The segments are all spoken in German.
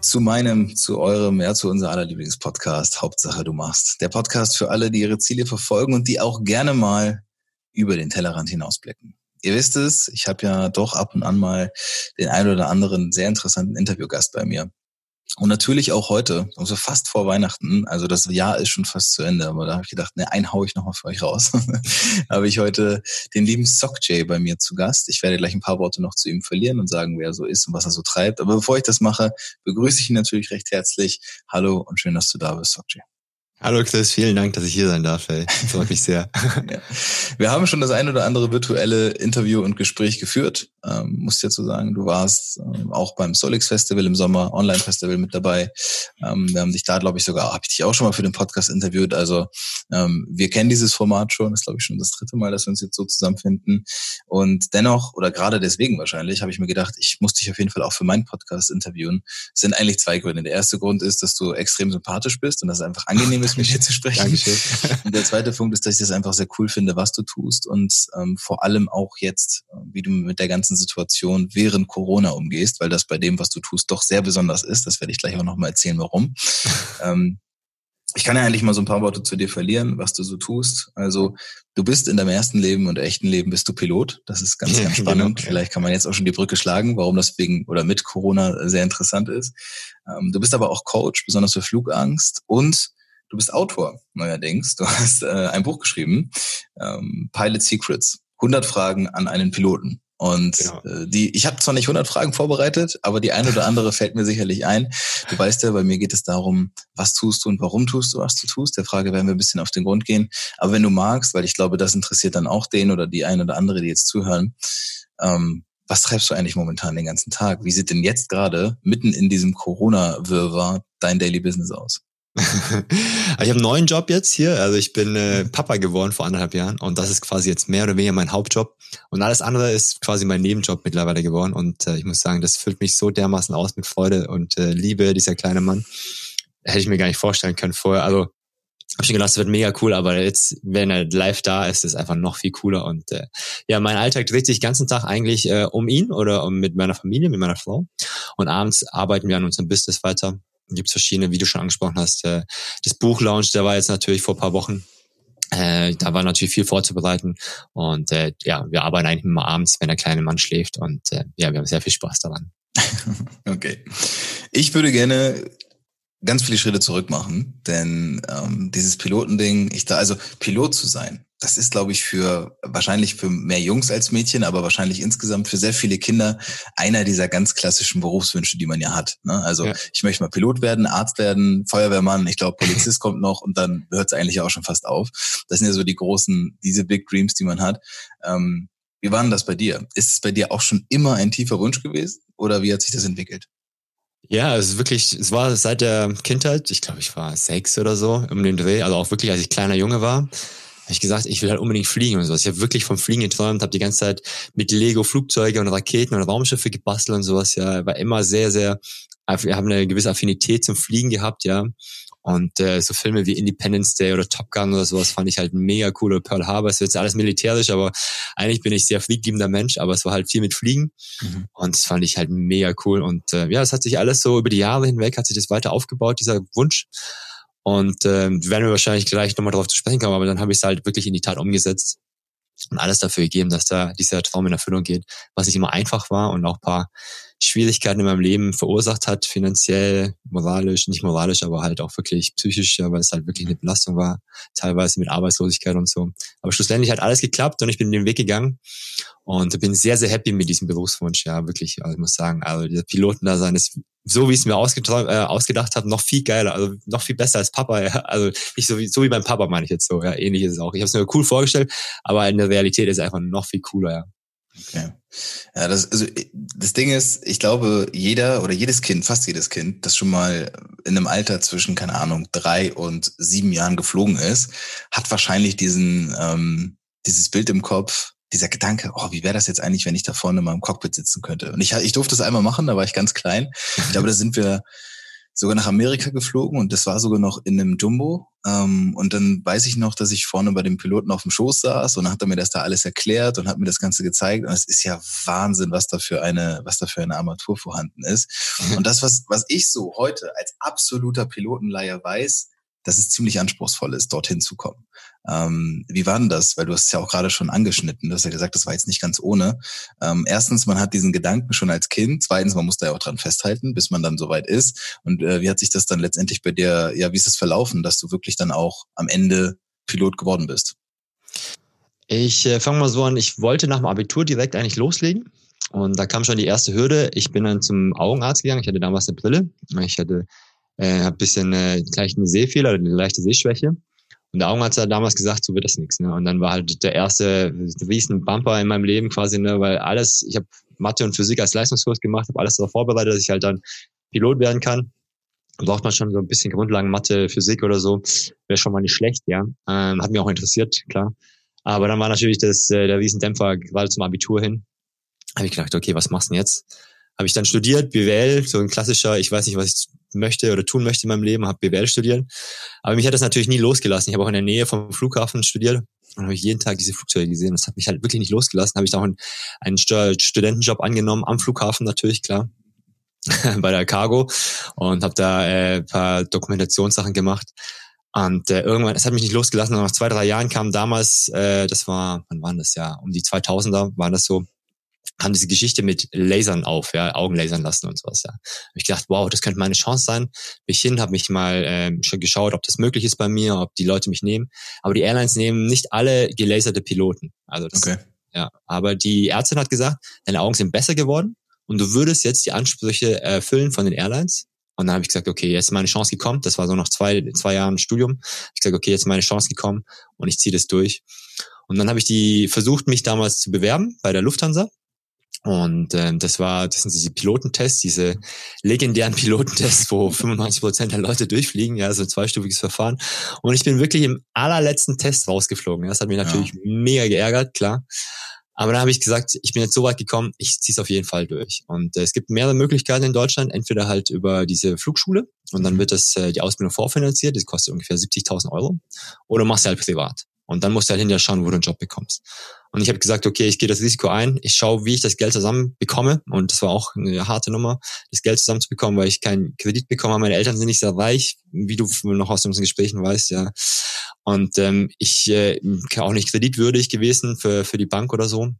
Zu meinem, zu eurem, ja, zu unser aller Lieblingspodcast, Hauptsache du machst. Der Podcast für alle, die ihre Ziele verfolgen und die auch gerne mal über den Tellerrand hinausblicken. Ihr wisst es, ich habe ja doch ab und an mal den einen oder anderen sehr interessanten Interviewgast bei mir. Und natürlich auch heute, also fast vor Weihnachten, also das Jahr ist schon fast zu Ende, aber da habe ich gedacht, ne, einen hau ich nochmal für euch raus. habe ich heute den lieben Sockjay bei mir zu Gast. Ich werde gleich ein paar Worte noch zu ihm verlieren und sagen, wer er so ist und was er so treibt. Aber bevor ich das mache, begrüße ich ihn natürlich recht herzlich. Hallo und schön, dass du da bist, Sockjay. Hallo Chris, vielen Dank, dass ich hier sein darf. Ey. Freut mich sehr. ja. Wir haben schon das ein oder andere virtuelle Interview und Gespräch geführt. Ähm, muss dazu sagen, du warst ähm, auch beim Solix Festival im Sommer, Online Festival mit dabei. Ähm, wir haben dich da, glaube ich, sogar, habe ich dich auch schon mal für den Podcast interviewt. Also ähm, wir kennen dieses Format schon. Das ist, glaube ich, schon das dritte Mal, dass wir uns jetzt so zusammenfinden. Und dennoch, oder gerade deswegen wahrscheinlich, habe ich mir gedacht, ich muss dich auf jeden Fall auch für meinen Podcast interviewen. Es sind eigentlich zwei Gründe. Der erste Grund ist, dass du extrem sympathisch bist und dass es einfach angenehm ist, ist, mit dir zu sprechen. Dankeschön. Und der zweite Punkt ist, dass ich das einfach sehr cool finde, was du tust und ähm, vor allem auch jetzt, äh, wie du mit der ganzen Situation während Corona umgehst, weil das bei dem, was du tust, doch sehr besonders ist. Das werde ich gleich auch nochmal erzählen, warum. ähm, ich kann ja eigentlich mal so ein paar Worte zu dir verlieren, was du so tust. Also du bist in deinem ersten Leben und echten Leben bist du Pilot. Das ist ganz, ganz genau, spannend. Genau. Vielleicht kann man jetzt auch schon die Brücke schlagen, warum das wegen oder mit Corona sehr interessant ist. Ähm, du bist aber auch Coach, besonders für Flugangst und Du bist Autor neuerdings. Du hast äh, ein Buch geschrieben, ähm, Pilot Secrets. 100 Fragen an einen Piloten. Und ja. äh, die, ich habe zwar nicht 100 Fragen vorbereitet, aber die eine oder andere fällt mir sicherlich ein. Du weißt ja, bei mir geht es darum, was tust du und warum tust du, was du tust. Der Frage werden wir ein bisschen auf den Grund gehen. Aber wenn du magst, weil ich glaube, das interessiert dann auch den oder die eine oder andere, die jetzt zuhören, ähm, was treibst du eigentlich momentan den ganzen Tag? Wie sieht denn jetzt gerade mitten in diesem Corona-Wirrwarr dein Daily Business aus? ich habe einen neuen Job jetzt hier. Also ich bin äh, Papa geworden vor anderthalb Jahren und das ist quasi jetzt mehr oder weniger mein Hauptjob. Und alles andere ist quasi mein Nebenjob mittlerweile geworden. Und äh, ich muss sagen, das füllt mich so dermaßen aus mit Freude und äh, Liebe, dieser kleine Mann. Hätte ich mir gar nicht vorstellen können vorher. Also habe schon gedacht, es wird mega cool, aber jetzt, wenn er live da ist, ist es einfach noch viel cooler. Und äh, ja, mein Alltag dreht sich den ganzen Tag eigentlich äh, um ihn oder um mit meiner Familie, mit meiner Frau. Und abends arbeiten wir an unserem Business weiter gibt es verschiedene, wie du schon angesprochen hast. Äh, das Buchlaunch, der war jetzt natürlich vor paar Wochen. Äh, da war natürlich viel vorzubereiten und äh, ja, wir arbeiten eigentlich immer abends, wenn der kleine Mann schläft und äh, ja, wir haben sehr viel Spaß daran. okay. Ich würde gerne ganz viele Schritte zurück machen, denn ähm, dieses Pilotending, ich da also Pilot zu sein, das ist, glaube ich, für wahrscheinlich für mehr Jungs als Mädchen, aber wahrscheinlich insgesamt für sehr viele Kinder einer dieser ganz klassischen Berufswünsche, die man ja hat. Ne? Also ja. ich möchte mal Pilot werden, Arzt werden, Feuerwehrmann, ich glaube, Polizist kommt noch und dann hört es eigentlich auch schon fast auf. Das sind ja so die großen, diese Big Dreams, die man hat. Ähm, wie war denn das bei dir? Ist es bei dir auch schon immer ein tiefer Wunsch gewesen oder wie hat sich das entwickelt? Ja, es ist wirklich, es war seit der Kindheit, ich glaube, ich war sechs oder so um den Dreh, also auch wirklich, als ich kleiner Junge war habe ich gesagt, ich will halt unbedingt fliegen und sowas. Ich habe wirklich vom Fliegen geträumt, habe die ganze Zeit mit Lego Flugzeuge und Raketen und Raumschiffe gebastelt und sowas. Ja, war immer sehr, sehr, wir haben eine gewisse Affinität zum Fliegen gehabt, ja. Und äh, so Filme wie Independence Day oder Top Gun oder sowas fand ich halt mega cool. Oder Pearl Harbor, es wird jetzt alles militärisch, aber eigentlich bin ich sehr fliegliebender Mensch, aber es war halt viel mit Fliegen. Mhm. Und das fand ich halt mega cool. Und äh, ja, es hat sich alles so über die Jahre hinweg, hat sich das weiter aufgebaut, dieser Wunsch. Und äh, werden wir wahrscheinlich gleich nochmal darauf zu sprechen kommen, aber dann habe ich es halt wirklich in die Tat umgesetzt und alles dafür gegeben, dass da dieser Traum in Erfüllung geht, was nicht immer einfach war und auch paar Schwierigkeiten in meinem Leben verursacht hat, finanziell, moralisch, nicht moralisch, aber halt auch wirklich psychisch, ja, weil es halt wirklich eine Belastung war, teilweise mit Arbeitslosigkeit und so. Aber schlussendlich hat alles geklappt und ich bin den Weg gegangen und bin sehr, sehr happy mit diesem Berufswunsch, ja, wirklich. Also ich muss sagen, also dieser Piloten-Dasein ist so, wie ich es mir ausgeträumt, äh, ausgedacht habe, noch viel geiler, also noch viel besser als Papa. Ja. Also nicht so wie, so wie beim Papa meine ich jetzt so, ja, ähnlich ist es auch. Ich habe es mir cool vorgestellt, aber in der Realität ist es einfach noch viel cooler, ja. Okay. Ja, das, also das Ding ist, ich glaube, jeder oder jedes Kind, fast jedes Kind, das schon mal in einem Alter zwischen, keine Ahnung, drei und sieben Jahren geflogen ist, hat wahrscheinlich diesen, ähm, dieses Bild im Kopf, dieser Gedanke, oh, wie wäre das jetzt eigentlich, wenn ich da vorne mal im Cockpit sitzen könnte? Und ich, ich durfte das einmal machen, da war ich ganz klein. Ich glaube, da sind wir sogar nach Amerika geflogen und das war sogar noch in einem Jumbo. Ähm, und dann weiß ich noch, dass ich vorne bei dem Piloten auf dem Schoß saß und dann hat er mir das da alles erklärt und hat mir das Ganze gezeigt. Und es ist ja Wahnsinn, was da für eine, was da für eine Armatur vorhanden ist. Und das, was, was ich so heute als absoluter Pilotenleier weiß, dass es ziemlich anspruchsvoll ist, dorthin zu kommen. Ähm, wie war denn das? Weil du hast es ja auch gerade schon angeschnitten. Du hast ja gesagt, das war jetzt nicht ganz ohne. Ähm, erstens, man hat diesen Gedanken schon als Kind. Zweitens, man muss da ja auch dran festhalten, bis man dann soweit ist. Und äh, wie hat sich das dann letztendlich bei dir, ja, wie ist es verlaufen, dass du wirklich dann auch am Ende Pilot geworden bist? Ich äh, fange mal so an, ich wollte nach dem Abitur direkt eigentlich loslegen. Und da kam schon die erste Hürde. Ich bin dann zum Augenarzt gegangen. Ich hatte damals eine Brille. Ich hatte äh, habe bisschen äh, gleich eine Sehfehler, eine leichte Sehschwäche. Und der Augenarzt hat damals gesagt, so wird das nichts. Ne? Und dann war halt der erste riesen Bumper in meinem Leben quasi, ne? weil alles, ich habe Mathe und Physik als Leistungskurs gemacht, habe alles darauf vorbereitet, dass ich halt dann Pilot werden kann. Braucht man schon so ein bisschen Grundlagen Mathe, Physik oder so, wäre schon mal nicht schlecht, ja. Ähm, hat mich auch interessiert, klar. Aber dann war natürlich das, äh, der Riesendämpfer gerade zum Abitur hin. Habe ich gedacht, okay, was machst du denn jetzt? Habe ich dann studiert, BWL, so ein klassischer, ich weiß nicht, was ich möchte oder tun möchte in meinem Leben, habe BWL studiert. Aber mich hat das natürlich nie losgelassen. Ich habe auch in der Nähe vom Flughafen studiert und habe ich jeden Tag diese Flugzeuge gesehen. Das hat mich halt wirklich nicht losgelassen. Habe ich auch einen, Studentenjob angenommen am Flughafen natürlich, klar, bei der Cargo und habe da äh, paar Dokumentationssachen gemacht. Und äh, irgendwann, es hat mich nicht losgelassen. Nach zwei, drei Jahren kam damals, äh, das war, wann war das ja? Um die 2000er war das so, haben diese Geschichte mit Lasern auf, ja, Augen lasern lassen und sowas, ja. Hab ich gedacht, wow, das könnte meine Chance sein. Bin ich hin, habe mich mal ähm, schon geschaut, ob das möglich ist bei mir, ob die Leute mich nehmen. Aber die Airlines nehmen nicht alle gelaserte Piloten. Also das, okay. ja. Aber die Ärztin hat gesagt, deine Augen sind besser geworden und du würdest jetzt die Ansprüche erfüllen von den Airlines. Und dann habe ich gesagt, okay, jetzt ist meine Chance gekommen. Das war so nach zwei, zwei Jahren Studium. Ich gesagt, okay, jetzt ist meine Chance gekommen und ich ziehe das durch. Und dann habe ich die versucht, mich damals zu bewerben bei der Lufthansa und ähm, das war, das sind diese Pilotentests, diese legendären Pilotentests, wo 95 Prozent der Leute durchfliegen, ja, so ein zweistufiges Verfahren. Und ich bin wirklich im allerletzten Test rausgeflogen. Das hat mich natürlich ja. mega geärgert, klar. Aber dann habe ich gesagt, ich bin jetzt so weit gekommen, ich ziehe es auf jeden Fall durch. Und äh, es gibt mehrere Möglichkeiten in Deutschland, entweder halt über diese Flugschule und dann mhm. wird das äh, die Ausbildung vorfinanziert, das kostet ungefähr 70.000 Euro, oder machst du halt privat. Und dann musst du halt hinterher schauen, wo du einen Job bekommst. Und ich habe gesagt, okay, ich gehe das Risiko ein, ich schaue, wie ich das Geld zusammen bekomme. Und das war auch eine harte Nummer, das Geld zusammen zu bekommen, weil ich keinen Kredit bekommen habe. Meine Eltern sind nicht sehr reich, wie du noch aus unseren Gesprächen weißt, ja. Und ähm, ich äh, auch nicht kreditwürdig gewesen für, für die Bank oder so.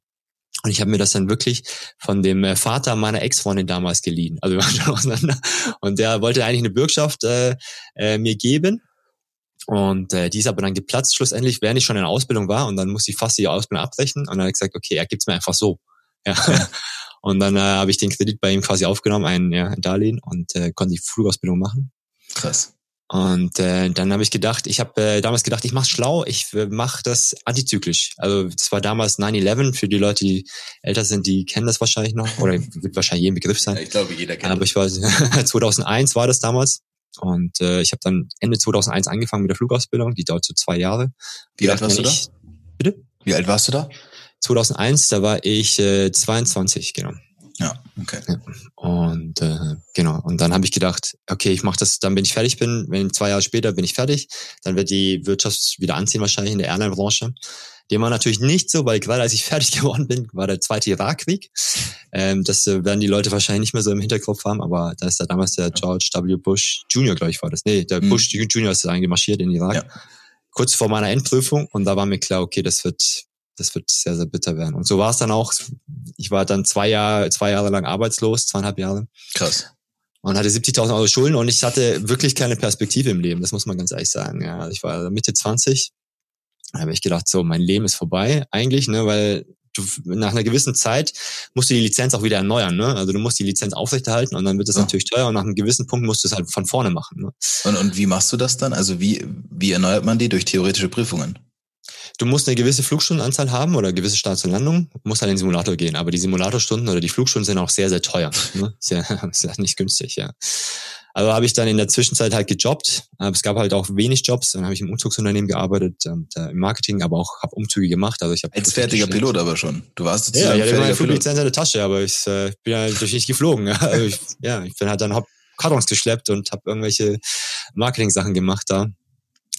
Und ich habe mir das dann wirklich von dem äh, Vater meiner Ex-Freundin damals geliehen. Also wir waren schon auseinander. Und der wollte eigentlich eine Bürgschaft äh, äh, mir geben. Und äh, die ist aber dann geplatzt schlussendlich, während ich schon in der Ausbildung war. Und dann musste ich fast die Ausbildung abbrechen. Und dann habe ich gesagt, okay, er gibt's mir einfach so. Ja. Und dann äh, habe ich den Kredit bei ihm quasi aufgenommen, ein, ja, ein Darlehen, und äh, konnte die Flugausbildung machen. Krass. Und äh, dann habe ich gedacht, ich habe äh, damals gedacht, ich mache schlau, ich äh, mache das antizyklisch. Also das war damals 9-11, für die Leute, die älter sind, die kennen das wahrscheinlich noch, oder wird wahrscheinlich jeden Begriff sein. Ja, ich glaube, jeder kennt Aber ich war 2001 war das damals. Und äh, ich habe dann Ende 2001 angefangen mit der Flugausbildung, die dauert so zwei Jahre. Wie alt warst du da? Bitte? Wie alt warst du da? 2001, da war ich äh, 22, genau. Ja, okay. Und äh, genau, Und dann habe ich gedacht, okay, ich mache das, dann bin ich fertig bin, wenn zwei Jahre später bin ich fertig, dann wird die Wirtschaft wieder anziehen wahrscheinlich in der Airline-Branche. Dem war natürlich nicht so, weil gerade als ich fertig geworden bin, war der zweite Irakkrieg. Ähm, das äh, werden die Leute wahrscheinlich nicht mehr so im Hinterkopf haben, aber da ist da damals der George W. Bush Jr., glaube ich, war das. Nee, der mhm. Bush Jr. ist eingemarschiert in Irak. Ja. Kurz vor meiner Endprüfung und da war mir klar, okay, das wird, das wird sehr, sehr bitter werden. Und so war es dann auch. Ich war dann zwei Jahre, zwei Jahre lang arbeitslos, zweieinhalb Jahre. Krass und hatte 70.000 Euro Schulden und ich hatte wirklich keine Perspektive im Leben, das muss man ganz ehrlich sagen. Ja, ich war Mitte 20, da habe ich gedacht, so, mein Leben ist vorbei eigentlich, ne, weil du nach einer gewissen Zeit musst du die Lizenz auch wieder erneuern, ne? Also du musst die Lizenz aufrechterhalten und dann wird das ja. natürlich teuer und nach einem gewissen Punkt musst du es halt von vorne machen. Ne? Und, und wie machst du das dann? Also wie, wie erneuert man die durch theoretische Prüfungen? Du musst eine gewisse Flugstundenanzahl haben oder gewisse Starts und Landungen, musst halt in den Simulator gehen. Aber die Simulatorstunden oder die Flugstunden sind auch sehr, sehr teuer. Ne? Sehr, sehr nicht günstig, ja. Also habe ich dann in der Zwischenzeit halt gejobbt. Es gab halt auch wenig Jobs. Dann habe ich im Umzugsunternehmen gearbeitet, und, äh, im Marketing, aber auch habe Umzüge gemacht. Also ich habe als fertiger Pilot aber schon. Du warst sozusagen ja, ich hatte meine Fluglizenz in der Tasche, aber ich äh, bin ja natürlich nicht geflogen. Also ich, ja, ich bin halt dann hab Kartons geschleppt und habe irgendwelche Marketing-Sachen gemacht da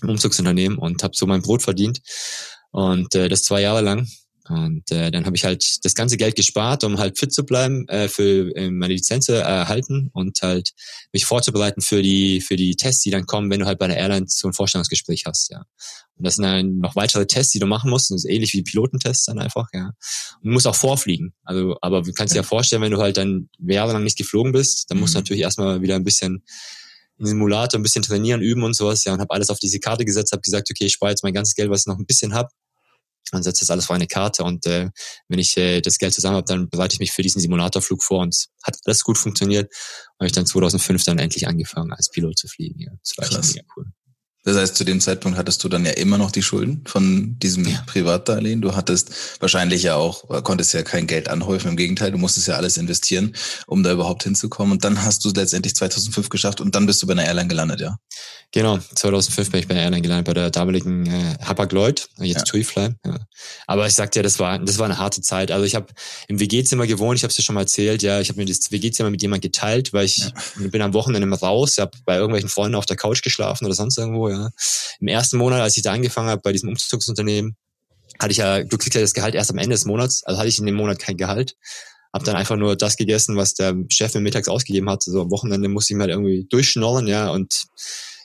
Umzugsunternehmen und habe so mein Brot verdient. Und äh, das zwei Jahre lang. Und äh, dann habe ich halt das ganze Geld gespart, um halt fit zu bleiben, äh, für äh, meine Lizenz zu erhalten und halt mich vorzubereiten für die für die Tests, die dann kommen, wenn du halt bei der Airline so ein Vorstellungsgespräch hast, ja. Und das sind dann noch weitere Tests, die du machen musst. Das ist ähnlich wie Pilotentests dann einfach, ja. Und du musst auch vorfliegen. Also, aber du kannst dir ja vorstellen, wenn du halt dann jahrelang nicht geflogen bist, dann musst du mhm. natürlich erstmal wieder ein bisschen in Simulator ein bisschen trainieren, üben und sowas, ja, und habe alles auf diese Karte gesetzt, habe gesagt, okay, ich spare jetzt mein ganzes Geld, was ich noch ein bisschen hab, und setze das alles auf eine Karte und äh, wenn ich äh, das Geld zusammen habe, dann bereite ich mich für diesen Simulatorflug vor und hat alles gut funktioniert. Und habe ich dann 2005 dann endlich angefangen, als Pilot zu fliegen. Ja, das war Krass. echt mega cool. Das heißt, zu dem Zeitpunkt hattest du dann ja immer noch die Schulden von diesem ja. Privatdarlehen. Du hattest wahrscheinlich ja auch, konntest ja kein Geld anhäufen. Im Gegenteil, du musstest ja alles investieren, um da überhaupt hinzukommen. Und dann hast du letztendlich 2005 geschafft und dann bist du bei einer Airline gelandet, ja? Genau, 2005 bin ich bei einer Airline gelandet, bei der damaligen äh, Hapag-Lloyd, jetzt ja. TuiFly. Ja. Aber ich sagte ja, das war, das war eine harte Zeit. Also ich habe im WG-Zimmer gewohnt, ich habe es dir schon mal erzählt. Ja, ich habe mir das WG-Zimmer mit jemand geteilt, weil ich ja. bin am Wochenende raus, habe bei irgendwelchen Freunden auf der Couch geschlafen oder sonst irgendwo. Ja, im ersten Monat, als ich da angefangen habe bei diesem Umzugsunternehmen, hatte ich ja glücklicherweise das Gehalt erst am Ende des Monats. Also hatte ich in dem Monat kein Gehalt. Hab dann einfach nur das gegessen, was der Chef mir mittags ausgegeben hat. So am Wochenende musste ich mir halt irgendwie durchschnorren, ja. Und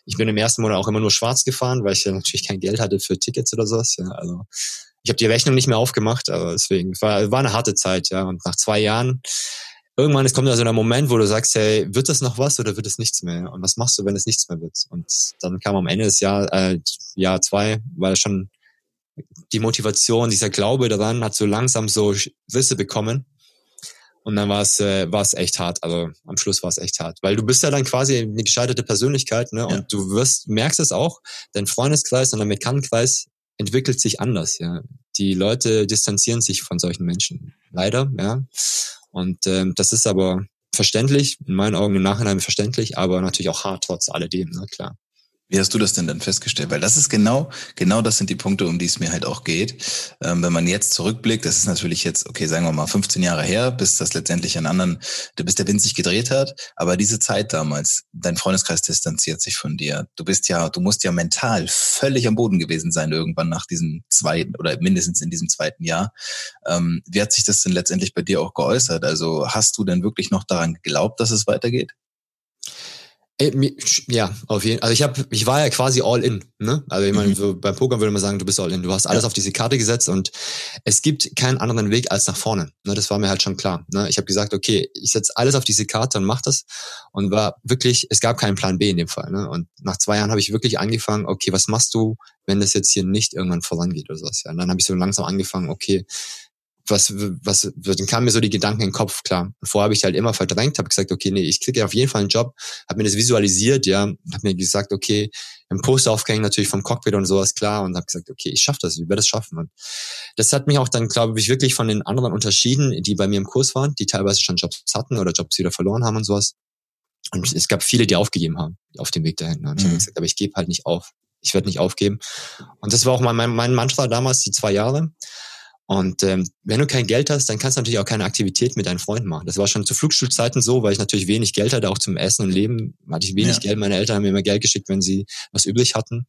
ich bin im ersten Monat auch immer nur schwarz gefahren, weil ich ja natürlich kein Geld hatte für Tickets oder sowas. Ja. Also ich habe die Rechnung nicht mehr aufgemacht, aber deswegen war, war eine harte Zeit, ja. Und nach zwei Jahren irgendwann es kommt ja so ein Moment, wo du sagst, hey, wird das noch was oder wird es nichts mehr? Und was machst du, wenn es nichts mehr wird? Und dann kam am Ende des Jahr, äh, Jahr zwei, weil schon die Motivation, dieser Glaube daran hat so langsam so Risse bekommen. Und dann war es äh, war es echt hart. Also am Schluss war es echt hart, weil du bist ja dann quasi eine gescheiterte Persönlichkeit, ne? Und ja. du wirst merkst es auch. Dein Freundeskreis und dein Bekanntenkreis entwickelt sich anders. Ja, die Leute distanzieren sich von solchen Menschen, leider. Ja, und ähm, das ist aber verständlich, in meinen Augen im Nachhinein verständlich, aber natürlich auch hart trotz alledem, ne, klar. Wie hast du das denn dann festgestellt? Weil das ist genau, genau das sind die Punkte, um die es mir halt auch geht. Ähm, wenn man jetzt zurückblickt, das ist natürlich jetzt, okay, sagen wir mal 15 Jahre her, bis das letztendlich einen anderen, bis der Wind sich gedreht hat. Aber diese Zeit damals, dein Freundeskreis distanziert sich von dir. Du bist ja, du musst ja mental völlig am Boden gewesen sein irgendwann nach diesem zweiten oder mindestens in diesem zweiten Jahr. Ähm, wie hat sich das denn letztendlich bei dir auch geäußert? Also hast du denn wirklich noch daran geglaubt, dass es weitergeht? Äh, ja, auf jeden Fall. Also ich habe, ich war ja quasi all in. Ne? Also ich meine, mhm. so beim Poker würde man sagen, du bist all in. Du hast alles ja. auf diese Karte gesetzt und es gibt keinen anderen Weg als nach vorne. Ne? Das war mir halt schon klar. Ne? Ich habe gesagt, okay, ich setze alles auf diese Karte und mach das. Und war wirklich, es gab keinen Plan B in dem Fall. Ne? Und nach zwei Jahren habe ich wirklich angefangen, okay, was machst du, wenn das jetzt hier nicht irgendwann vorangeht oder sowas. Ja? Und dann habe ich so langsam angefangen, okay, was, was, dann kamen mir so die Gedanken in den Kopf, klar. Vorher habe ich halt immer verdrängt, habe gesagt, okay, nee, ich kriege auf jeden Fall einen Job, habe mir das visualisiert, ja, habe mir gesagt, okay, ein Poster aufgehängt natürlich vom Cockpit und sowas, klar, und habe gesagt, okay, ich schaffe das, ich werde das schaffen. Und das hat mich auch dann, glaube ich, wirklich von den anderen unterschieden, die bei mir im Kurs waren, die teilweise schon Jobs hatten oder Jobs wieder verloren haben und sowas. Und es gab viele, die aufgegeben haben auf dem Weg dahin. Und ich mhm. habe gesagt, aber ich gebe halt nicht auf. Ich werde nicht aufgeben. Und das war auch mein, mein Mantra damals, die zwei Jahre. Und ähm, wenn du kein Geld hast, dann kannst du natürlich auch keine Aktivität mit deinen Freunden machen. Das war schon zu Flugschulzeiten so, weil ich natürlich wenig Geld hatte, auch zum Essen und Leben hatte ich wenig ja. Geld. Meine Eltern haben mir immer Geld geschickt, wenn sie was übrig hatten.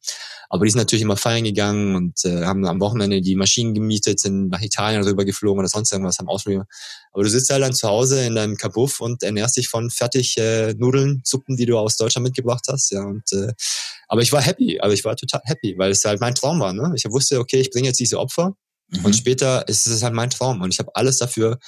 Aber die sind natürlich immer feiern gegangen und äh, haben am Wochenende die Maschinen gemietet, sind nach Italien rüber geflogen oder sonst irgendwas, haben ausprobiert. Aber du sitzt halt dann zu Hause in deinem Kabuff und ernährst dich von fertig äh, Nudeln, Suppen, die du aus Deutschland mitgebracht hast. Ja, und äh, aber ich war happy, also ich war total happy, weil es halt mein Traum war. Ne? Ich wusste, okay, ich bringe jetzt diese Opfer Mhm. Und später ist es halt mein Traum und ich habe alles dafür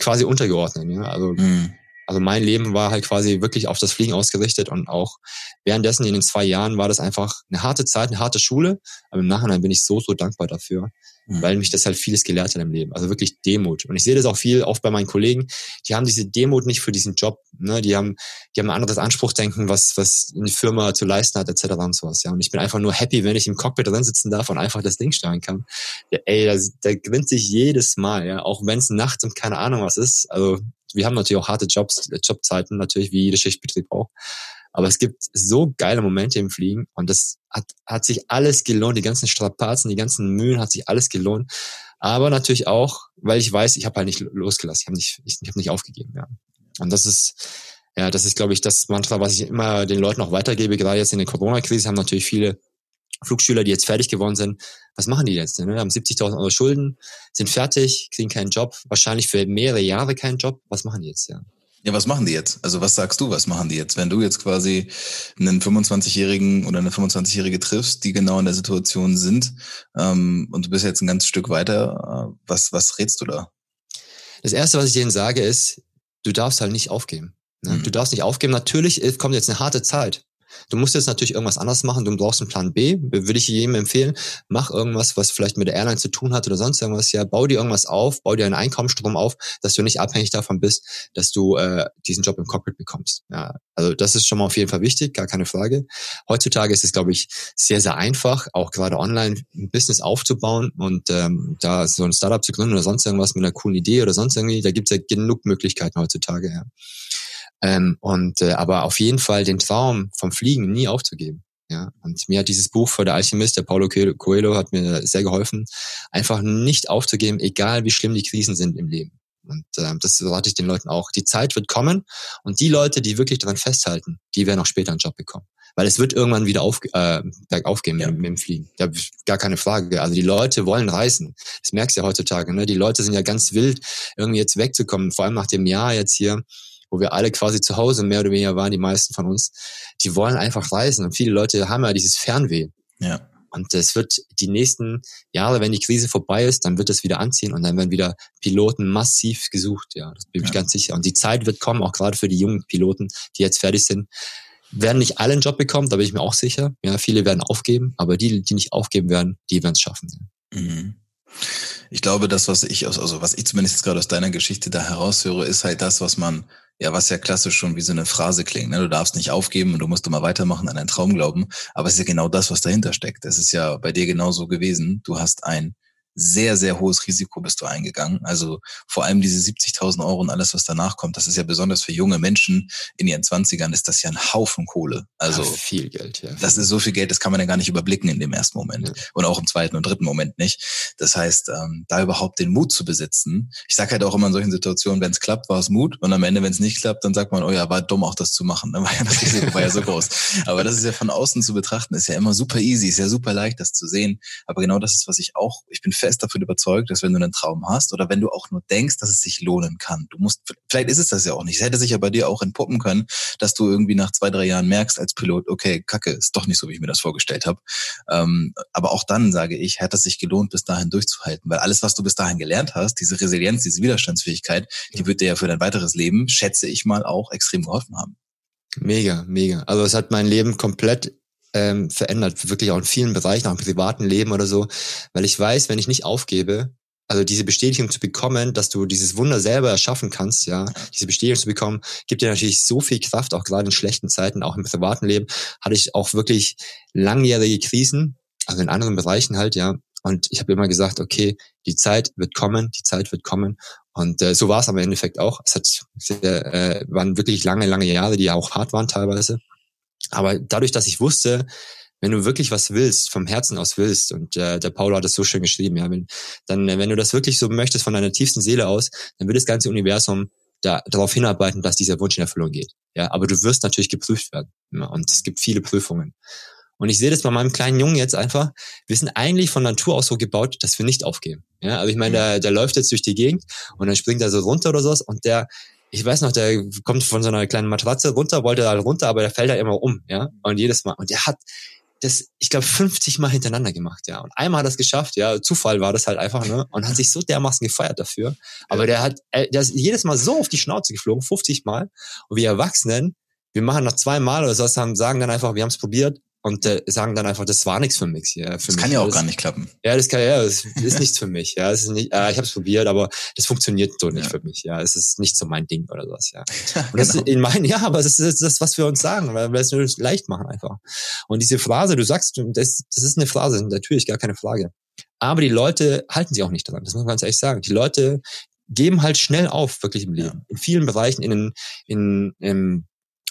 quasi untergeordnet. Ja? Also, mhm. Also mein Leben war halt quasi wirklich auf das Fliegen ausgerichtet und auch währenddessen in den zwei Jahren war das einfach eine harte Zeit, eine harte Schule, aber im Nachhinein bin ich so, so dankbar dafür, mhm. weil mich das halt vieles gelehrt hat im Leben. Also wirklich Demut. Und ich sehe das auch viel oft bei meinen Kollegen. Die haben diese Demut nicht für diesen Job. Ne? Die haben, die haben ein anderes Anspruchdenken, was, was eine Firma zu leisten hat, etc. und sowas. Ja. Und ich bin einfach nur happy, wenn ich im Cockpit drin sitzen darf und einfach das Ding steuern kann. Der, ey, der, der gewinnt sich jedes Mal, ja. Auch wenn es nachts und keine Ahnung was ist. Also wir haben natürlich auch harte Jobs, Jobzeiten, natürlich wie jeder Schichtbetrieb auch. Aber es gibt so geile Momente im Fliegen und das hat, hat sich alles gelohnt, die ganzen Strapazen, die ganzen Mühen hat sich alles gelohnt. Aber natürlich auch, weil ich weiß, ich habe halt nicht losgelassen, ich habe nicht, ich, ich habe nicht aufgegeben. Ja. Und das ist, ja, das ist, glaube ich, das Mantra, was ich immer den Leuten auch weitergebe. Gerade jetzt in der Corona-Krise haben natürlich viele Flugschüler, die jetzt fertig geworden sind, was machen die jetzt? Ne? Haben 70.000 Euro Schulden, sind fertig, kriegen keinen Job, wahrscheinlich für mehrere Jahre keinen Job. Was machen die jetzt? Ja. Ja, was machen die jetzt? Also was sagst du, was machen die jetzt? Wenn du jetzt quasi einen 25-Jährigen oder eine 25-Jährige triffst, die genau in der Situation sind ähm, und du bist jetzt ein ganzes Stück weiter, äh, was, was rätst du da? Das Erste, was ich denen sage, ist, du darfst halt nicht aufgeben. Ne? Mhm. Du darfst nicht aufgeben. Natürlich kommt jetzt eine harte Zeit. Du musst jetzt natürlich irgendwas anderes machen. Du brauchst einen Plan B. Würde ich jedem empfehlen. Mach irgendwas, was vielleicht mit der Airline zu tun hat oder sonst irgendwas. Ja, bau dir irgendwas auf, bau dir einen Einkommensstrom auf, dass du nicht abhängig davon bist, dass du äh, diesen Job im Cockpit bekommst. Ja, also das ist schon mal auf jeden Fall wichtig, gar keine Frage. Heutzutage ist es, glaube ich, sehr, sehr einfach, auch gerade online ein Business aufzubauen und ähm, da so ein Startup zu gründen oder sonst irgendwas mit einer coolen Idee oder sonst irgendwie. Da gibt es ja genug Möglichkeiten heutzutage. Ja. Ähm, und äh, aber auf jeden Fall den Traum vom Fliegen nie aufzugeben. Ja, und mir hat dieses Buch für der Alchemist, der Paulo Coelho, hat mir sehr geholfen, einfach nicht aufzugeben, egal wie schlimm die Krisen sind im Leben. Und äh, das rate ich den Leuten auch. Die Zeit wird kommen und die Leute, die wirklich daran festhalten, die werden auch später einen Job bekommen. Weil es wird irgendwann wieder auf, äh, bergauf gehen ja. mit, mit dem Fliegen. Ja, gar keine Frage. Also die Leute wollen reisen. Das merkst du ja heutzutage. Ne? Die Leute sind ja ganz wild, irgendwie jetzt wegzukommen. Vor allem nach dem Jahr jetzt hier wo wir alle quasi zu Hause mehr oder weniger waren, die meisten von uns, die wollen einfach reisen. Und viele Leute haben ja dieses Fernweh. Ja. Und es wird die nächsten Jahre, wenn die Krise vorbei ist, dann wird es wieder anziehen und dann werden wieder Piloten massiv gesucht. Ja, das bin ich ja. ganz sicher. Und die Zeit wird kommen, auch gerade für die jungen Piloten, die jetzt fertig sind, werden nicht alle einen Job bekommen, da bin ich mir auch sicher. Ja, viele werden aufgeben, aber die, die nicht aufgeben werden, die werden es schaffen. Mhm. Ich glaube, das, was ich aus, also was ich zumindest gerade aus deiner Geschichte da heraushöre, ist halt das, was man ja, was ja klassisch schon wie so eine Phrase klingt. Ne? Du darfst nicht aufgeben und du musst immer weitermachen, an deinen Traum glauben. Aber es ist ja genau das, was dahinter steckt. Es ist ja bei dir genauso gewesen. Du hast ein sehr, sehr hohes Risiko bist du eingegangen. Also vor allem diese 70.000 Euro und alles, was danach kommt, das ist ja besonders für junge Menschen in ihren Zwanzigern ist das ja ein Haufen Kohle. Also ja, viel Geld, ja. Das ist so viel Geld, das kann man ja gar nicht überblicken in dem ersten Moment ja. und auch im zweiten und dritten Moment nicht. Das heißt, ähm, da überhaupt den Mut zu besitzen. Ich sage halt auch immer in solchen Situationen, wenn es klappt, war es Mut und am Ende, wenn es nicht klappt, dann sagt man, oh ja, war dumm auch das zu machen. Ne? War ja, das Risiko war ja so groß. Aber das ist ja von außen zu betrachten, ist ja immer super easy, ist ja super leicht, das zu sehen. Aber genau das ist, was ich auch, ich bin fest davon überzeugt, dass wenn du einen Traum hast oder wenn du auch nur denkst, dass es sich lohnen kann, du musst, vielleicht ist es das ja auch nicht. Es hätte sich ja bei dir auch entpuppen können, dass du irgendwie nach zwei, drei Jahren merkst als Pilot, okay, Kacke, ist doch nicht so, wie ich mir das vorgestellt habe. Ähm, aber auch dann sage ich, hätte es sich gelohnt, bis dahin durchzuhalten, weil alles, was du bis dahin gelernt hast, diese Resilienz, diese Widerstandsfähigkeit, die wird dir ja für dein weiteres Leben, schätze ich mal, auch extrem geholfen haben. Mega, mega. Also es hat mein Leben komplett ähm, verändert, wirklich auch in vielen Bereichen, auch im privaten Leben oder so, weil ich weiß, wenn ich nicht aufgebe, also diese Bestätigung zu bekommen, dass du dieses Wunder selber erschaffen kannst, ja, diese Bestätigung zu bekommen, gibt dir natürlich so viel Kraft, auch gerade in schlechten Zeiten, auch im privaten Leben, hatte ich auch wirklich langjährige Krisen, also in anderen Bereichen halt, ja. Und ich habe immer gesagt, okay, die Zeit wird kommen, die Zeit wird kommen. Und äh, so war es aber im Endeffekt auch. Es hat sehr, äh, waren wirklich lange, lange Jahre, die auch hart waren teilweise. Aber dadurch, dass ich wusste, wenn du wirklich was willst, vom Herzen aus willst, und äh, der Paulo hat es so schön geschrieben, ja, wenn, dann, wenn du das wirklich so möchtest von deiner tiefsten Seele aus, dann wird das ganze Universum da, darauf hinarbeiten, dass dieser Wunsch in Erfüllung geht. Ja, aber du wirst natürlich geprüft werden. Ja, und es gibt viele Prüfungen. Und ich sehe das bei meinem kleinen Jungen jetzt einfach. Wir sind eigentlich von Natur aus so gebaut, dass wir nicht aufgeben. Ja, also ich meine, der, der läuft jetzt durch die Gegend und dann springt er so runter oder sowas und der, ich weiß noch, der kommt von so einer kleinen Matratze runter, wollte da runter, aber der fällt da immer um, ja. Und jedes Mal. Und der hat das, ich glaube, 50 Mal hintereinander gemacht, ja. Und einmal hat er es geschafft, ja. Zufall war das halt einfach, ne? Und hat sich so dermaßen gefeiert dafür. Aber der hat, äh, der ist jedes Mal so auf die Schnauze geflogen, 50 Mal. Und wir Erwachsenen, wir machen noch zwei Mal oder so, sagen dann einfach, wir haben es probiert, und äh, sagen dann einfach, das war nichts für mich. Ja, für das mich. kann ja auch das, gar nicht klappen. Ja, das kann ja, das ist nichts für mich. Ja, es ist nicht, äh, ich habe es probiert, aber das funktioniert so nicht ja. für mich. Ja, es ist nicht so mein Ding oder was. Ja, und das genau. in meinen, ja, aber das ist das, was wir uns sagen, weil wir es nur leicht machen einfach. Und diese Phrase, du sagst, das, das ist eine Phrase, natürlich gar keine Frage. Aber die Leute halten sich auch nicht daran. Das muss man ganz ehrlich sagen. Die Leute geben halt schnell auf, wirklich im Leben. Ja. In vielen Bereichen, in, in, in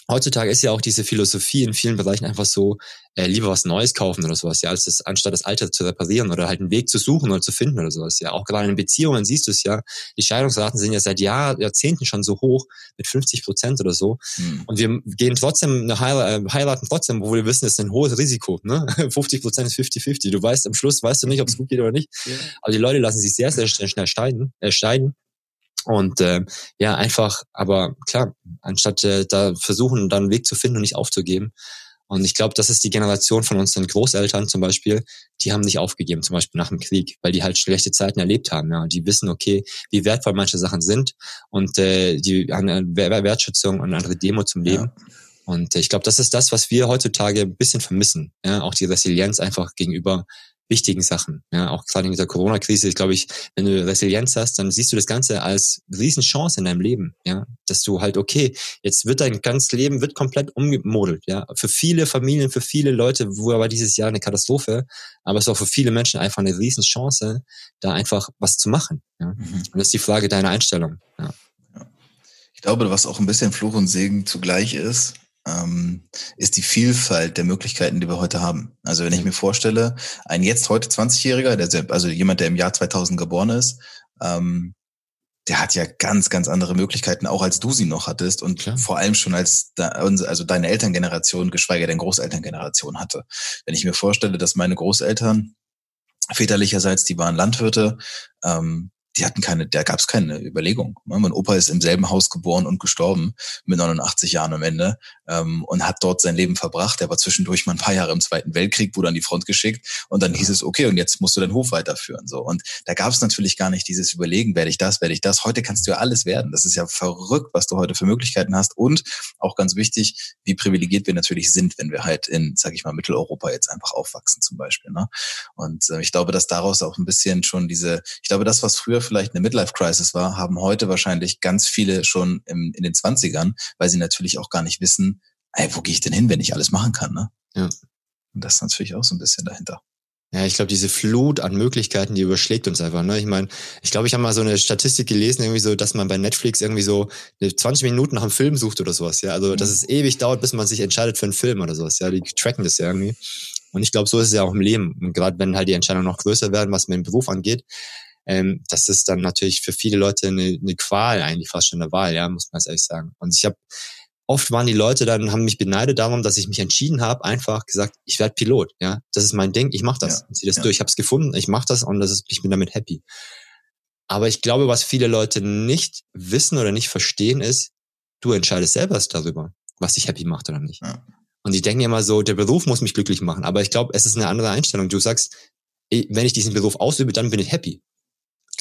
heutzutage ist ja auch diese Philosophie in vielen Bereichen einfach so, äh, lieber was Neues kaufen oder sowas, ja, als das, anstatt das Alte zu reparieren oder halt einen Weg zu suchen oder zu finden oder sowas, ja. Auch gerade in Beziehungen siehst du es ja, die Scheidungsraten sind ja seit Jahr, Jahrzehnten schon so hoch, mit 50 Prozent oder so. Mhm. Und wir gehen trotzdem, eine Heil äh, heiraten trotzdem, wo wir wissen, es ist ein hohes Risiko, ne? 50 Prozent ist 50-50. Du weißt, am Schluss weißt du nicht, ob es gut geht oder nicht. Ja. Aber die Leute lassen sich sehr, sehr schnell scheiden, äh, scheiden. Und äh, ja, einfach, aber klar, anstatt äh, da versuchen, dann einen Weg zu finden und nicht aufzugeben. Und ich glaube, das ist die Generation von unseren Großeltern zum Beispiel, die haben nicht aufgegeben, zum Beispiel nach dem Krieg, weil die halt schlechte Zeiten erlebt haben. Ja, und die wissen, okay, wie wertvoll manche Sachen sind und äh, die haben eine Wertschätzung und eine andere Demo zum Leben. Ja. Und ich glaube, das ist das, was wir heutzutage ein bisschen vermissen. Ja, auch die Resilienz einfach gegenüber wichtigen Sachen. Ja, auch gerade in dieser Corona-Krise, ich glaube ich, wenn du Resilienz hast, dann siehst du das Ganze als Riesenchance in deinem Leben. Ja, dass du halt, okay, jetzt wird dein ganzes Leben wird komplett umgemodelt. Ja, für viele Familien, für viele Leute wo war dieses Jahr eine Katastrophe, aber es ist auch für viele Menschen einfach eine Riesenchance, da einfach was zu machen. Ja, mhm. und das ist die Frage deiner Einstellung. Ja. Ich glaube, was auch ein bisschen Fluch und Segen zugleich ist, ähm, ist die Vielfalt der Möglichkeiten, die wir heute haben. Also wenn ich mir vorstelle, ein jetzt heute 20-Jähriger, der, also jemand, der im Jahr 2000 geboren ist, ähm, der hat ja ganz, ganz andere Möglichkeiten, auch als du sie noch hattest und Klar. vor allem schon als da, also deine Elterngeneration, geschweige denn Großelterngeneration hatte. Wenn ich mir vorstelle, dass meine Großeltern väterlicherseits, die waren Landwirte, ähm, die hatten keine, da gab es keine Überlegung. Ne? Mein Opa ist im selben Haus geboren und gestorben mit 89 Jahren am Ende ähm, und hat dort sein Leben verbracht. Er war zwischendurch mal ein paar Jahre im Zweiten Weltkrieg, wurde an die Front geschickt und dann hieß es, okay, und jetzt musst du deinen Hof weiterführen. So und da gab es natürlich gar nicht dieses Überlegen, werde ich das, werde ich das. Heute kannst du ja alles werden. Das ist ja verrückt, was du heute für Möglichkeiten hast und auch ganz wichtig, wie privilegiert wir natürlich sind, wenn wir halt in, sag ich mal, Mitteleuropa jetzt einfach aufwachsen zum Beispiel. Ne? Und äh, ich glaube, dass daraus auch ein bisschen schon diese, ich glaube, das, was früher vielleicht eine Midlife-Crisis war, haben heute wahrscheinlich ganz viele schon im, in den Zwanzigern, weil sie natürlich auch gar nicht wissen, ey, wo gehe ich denn hin, wenn ich alles machen kann, ne? Ja. Und das ist natürlich auch so ein bisschen dahinter. Ja, ich glaube, diese Flut an Möglichkeiten, die überschlägt uns einfach. Ne? Ich meine, ich glaube, ich habe mal so eine Statistik gelesen, irgendwie so, dass man bei Netflix irgendwie so 20 Minuten nach einem Film sucht oder sowas. Ja, also dass mhm. es ewig dauert, bis man sich entscheidet für einen Film oder sowas. Ja, die tracken das ja irgendwie. Und ich glaube, so ist es ja auch im Leben. Und gerade wenn halt die Entscheidungen noch größer werden, was meinen Beruf angeht, ähm, das ist dann natürlich für viele Leute eine, eine Qual, eigentlich fast schon eine Wahl, ja, muss man ganz ehrlich sagen. Und ich habe oft waren die Leute dann, haben mich beneidet darum, dass ich mich entschieden habe, einfach gesagt, ich werde Pilot, ja. Das ist mein Ding, ich mache das. Ja, ich ziehe das ja. durch. Ich habe es gefunden, ich mache das und das ist, ich bin damit happy. Aber ich glaube, was viele Leute nicht wissen oder nicht verstehen, ist, du entscheidest selber darüber, was dich happy macht oder nicht. Ja. Und die denken immer so, der Beruf muss mich glücklich machen. Aber ich glaube, es ist eine andere Einstellung. Du sagst, wenn ich diesen Beruf ausübe, dann bin ich happy.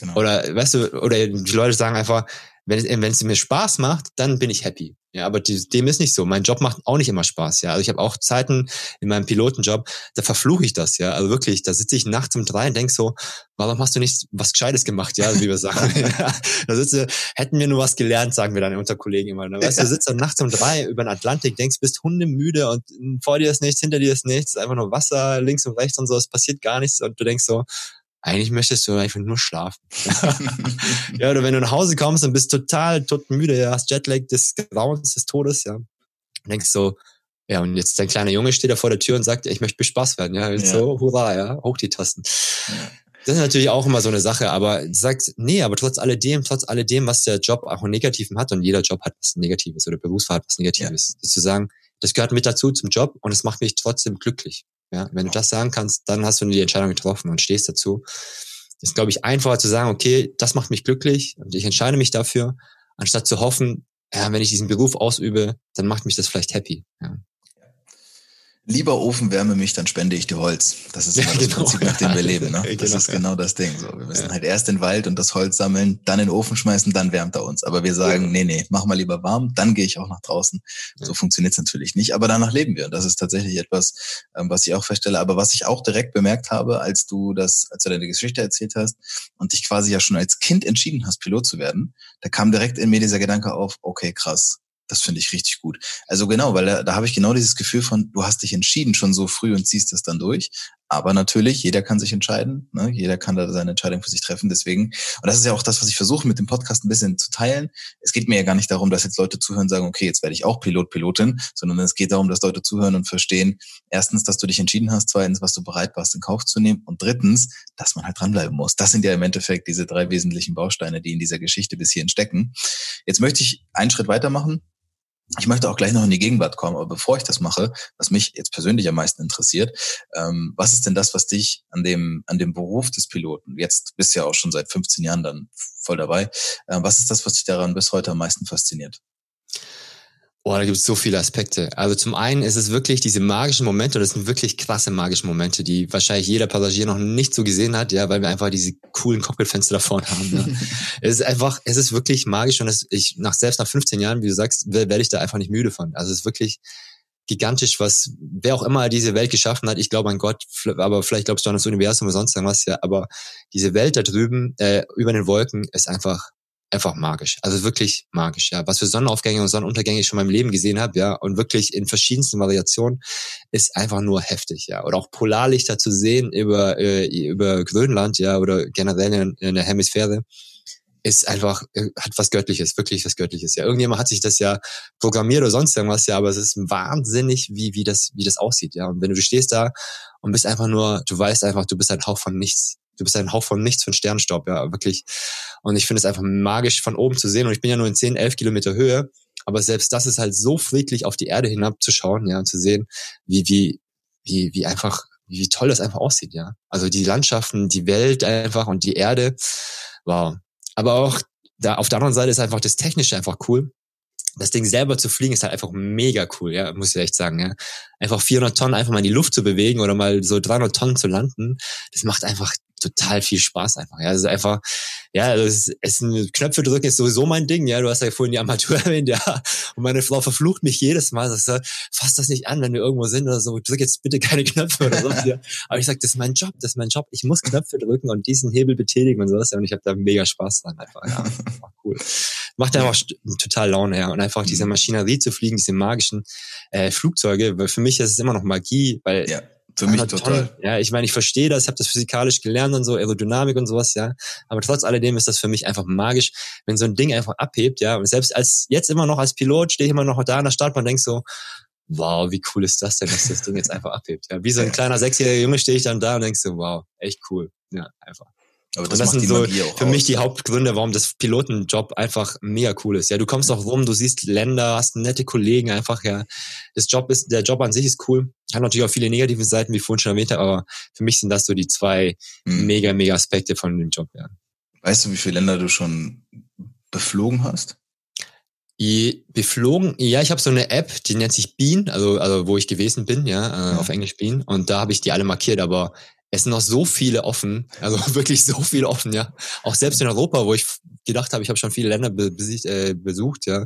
Genau. Oder weißt du, oder die Leute sagen einfach, wenn, wenn es mir Spaß macht, dann bin ich happy. Ja, aber die, dem ist nicht so. Mein Job macht auch nicht immer Spaß. Ja, also ich habe auch Zeiten in meinem Pilotenjob, da verfluche ich das. Ja, also wirklich, da sitze ich nachts um drei und denk so, warum hast du nicht was Gescheites gemacht? Ja, wie wir sagen. ja, da sitze, hätten wir nur was gelernt, sagen wir dann unter Kollegen immer. Ne? Weißt du, du sitzt dann nachts um drei über den Atlantik, denkst, bist hundemüde und vor dir ist nichts, hinter dir ist nichts, einfach nur Wasser links und rechts und so, es passiert gar nichts und du denkst so, eigentlich möchtest du einfach nur schlafen. ja, oder wenn du nach Hause kommst und bist total totmüde, ja, hast Jetlag des Grauens, des Todes, ja. denkst so, Ja, und jetzt dein kleiner Junge steht da vor der Tür und sagt, ich möchte bespaßt werden, ja. ja. So, hurra, ja, hoch die Tasten. Ja. Das ist natürlich auch immer so eine Sache, aber sagt, nee, aber trotz alledem, trotz alledem, was der Job auch einen Negativen hat und jeder Job hat was Negatives oder Berufsfahrt hat was Negatives, ja. zu sagen, das gehört mit dazu zum Job und es macht mich trotzdem glücklich. Ja, wenn du das sagen kannst, dann hast du die Entscheidung getroffen und stehst dazu. Ist, glaube ich, einfacher zu sagen, okay, das macht mich glücklich und ich entscheide mich dafür, anstatt zu hoffen, ja, wenn ich diesen Beruf ausübe, dann macht mich das vielleicht happy. Ja lieber Ofen wärme mich, dann spende ich dir Holz. Das ist immer das genau. Prinzip, nach dem wir leben. Ne? Das genau, ist genau das Ding. So, wir müssen ja. halt erst den Wald und das Holz sammeln, dann in den Ofen schmeißen, dann wärmt er uns. Aber wir sagen, ja. nee, nee, mach mal lieber warm, dann gehe ich auch nach draußen. So funktioniert es natürlich nicht, aber danach leben wir. Und das ist tatsächlich etwas, ähm, was ich auch feststelle. Aber was ich auch direkt bemerkt habe, als du das, als du deine Geschichte erzählt hast und dich quasi ja schon als Kind entschieden hast, Pilot zu werden, da kam direkt in mir dieser Gedanke auf, okay, krass, das finde ich richtig gut. Also genau, weil da, da habe ich genau dieses Gefühl von, du hast dich entschieden schon so früh und ziehst das dann durch. Aber natürlich, jeder kann sich entscheiden, ne? jeder kann da seine Entscheidung für sich treffen. Deswegen, und das ist ja auch das, was ich versuche mit dem Podcast ein bisschen zu teilen. Es geht mir ja gar nicht darum, dass jetzt Leute zuhören und sagen, okay, jetzt werde ich auch Pilot, Pilotin, sondern es geht darum, dass Leute zuhören und verstehen, erstens, dass du dich entschieden hast, zweitens, was du bereit warst, in Kauf zu nehmen und drittens, dass man halt dranbleiben muss. Das sind ja im Endeffekt diese drei wesentlichen Bausteine, die in dieser Geschichte bis hierhin stecken. Jetzt möchte ich einen Schritt weitermachen ich möchte auch gleich noch in die Gegenwart kommen, aber bevor ich das mache, was mich jetzt persönlich am meisten interessiert, ähm, was ist denn das, was dich an dem, an dem Beruf des Piloten, jetzt bist du ja auch schon seit 15 Jahren dann voll dabei, äh, was ist das, was dich daran bis heute am meisten fasziniert? Oh, da gibt es so viele Aspekte. Also zum einen ist es wirklich diese magischen Momente, und das sind wirklich krasse magische Momente, die wahrscheinlich jeder Passagier noch nicht so gesehen hat, ja, weil wir einfach diese coolen Cockpitfenster da vorne haben. Ja. es ist einfach, es ist wirklich magisch und es, ich, nach selbst nach 15 Jahren, wie du sagst, werde ich da einfach nicht müde von. Also es ist wirklich gigantisch, was wer auch immer diese Welt geschaffen hat, ich glaube an Gott, aber vielleicht glaubst du an das Universum oder sonst irgendwas, ja, aber diese Welt da drüben, äh, über den Wolken, ist einfach einfach magisch. Also wirklich magisch, ja. Was für Sonnenaufgänge und Sonnenuntergänge ich schon in meinem Leben gesehen habe, ja, und wirklich in verschiedensten Variationen, ist einfach nur heftig, ja. Oder auch Polarlichter zu sehen über, äh, über Grönland, ja, oder generell in, in der Hemisphäre, ist einfach, äh, hat was Göttliches, wirklich was Göttliches, ja. Irgendjemand hat sich das ja programmiert oder sonst irgendwas, ja, aber es ist wahnsinnig, wie, wie das, wie das aussieht, ja. Und wenn du stehst da und bist einfach nur, du weißt einfach, du bist ein Hauch von nichts, du bist ein Hauch von nichts von Sternstaub, ja, wirklich. Und ich finde es einfach magisch von oben zu sehen. Und ich bin ja nur in 10, 11 Kilometer Höhe. Aber selbst das ist halt so friedlich auf die Erde hinabzuschauen, ja, und zu sehen, wie, wie, wie, wie einfach, wie toll das einfach aussieht, ja. Also die Landschaften, die Welt einfach und die Erde. Wow. Aber auch da auf der anderen Seite ist einfach das Technische einfach cool das Ding selber zu fliegen ist halt einfach mega cool, ja, muss ich echt sagen, ja. Einfach 400 Tonnen einfach mal in die Luft zu bewegen oder mal so 300 Tonnen zu landen, das macht einfach total viel Spaß einfach. Ja, also einfach, ja, also es, es Knöpfe drücken ist sowieso mein Ding. Ja, du hast ja vorhin die Amateur erwähnt, ja. Und meine Frau verflucht mich jedes Mal. Sagt, fass das nicht an, wenn wir irgendwo sind oder so. Drück jetzt bitte keine Knöpfe oder so. Ja. Aber ich sag, das ist mein Job, das ist mein Job. Ich muss Knöpfe drücken und diesen Hebel betätigen und sowas. Ja, und ich habe da mega Spaß dran einfach. Ja, einfach cool. Macht einfach total Laune, ja. Und einfach diese mhm. Maschinerie zu fliegen, diese magischen äh, Flugzeuge, weil für mich ist es immer noch Magie, weil ja für mich total. Toll. Ja, ich meine, ich verstehe das, ich habe das physikalisch gelernt und so, Aerodynamik und sowas, ja. Aber trotz alledem ist das für mich einfach magisch, wenn so ein Ding einfach abhebt, ja. Und selbst als jetzt immer noch als Pilot stehe ich immer noch da an der Startbahn und denk so, wow, wie cool ist das denn, dass das Ding jetzt einfach abhebt. Ja, wie so ein kleiner sechsjähriger Junge stehe ich dann da und denk so, wow, echt cool. Ja, einfach. Aber das, das sind so für mich die Hauptgründe, warum das Pilotenjob einfach mega cool ist. Ja, du kommst auch rum, du siehst Länder, hast nette Kollegen einfach, ja. Das Job ist, der Job an sich ist cool. Hat natürlich auch viele negative Seiten, wie vorhin schon erwähnt habe, aber für mich sind das so die zwei hm. mega, mega Aspekte von dem Job, ja. Weißt du, wie viele Länder du schon beflogen hast? Beflogen, ja, ich habe so eine App, die nennt sich Bean, also, also wo ich gewesen bin, ja, äh, ja. auf Englisch Bean. Und da habe ich die alle markiert, aber es sind noch so viele offen, also wirklich so viele offen, ja. Auch selbst in Europa, wo ich gedacht habe, ich habe schon viele Länder besicht, äh, besucht, ja,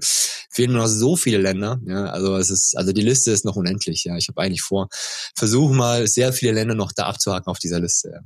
fehlen nur noch so viele Länder, ja. Also es ist, also die Liste ist noch unendlich, ja. Ich habe eigentlich vor, versuche mal sehr viele Länder noch da abzuhaken auf dieser Liste, ja.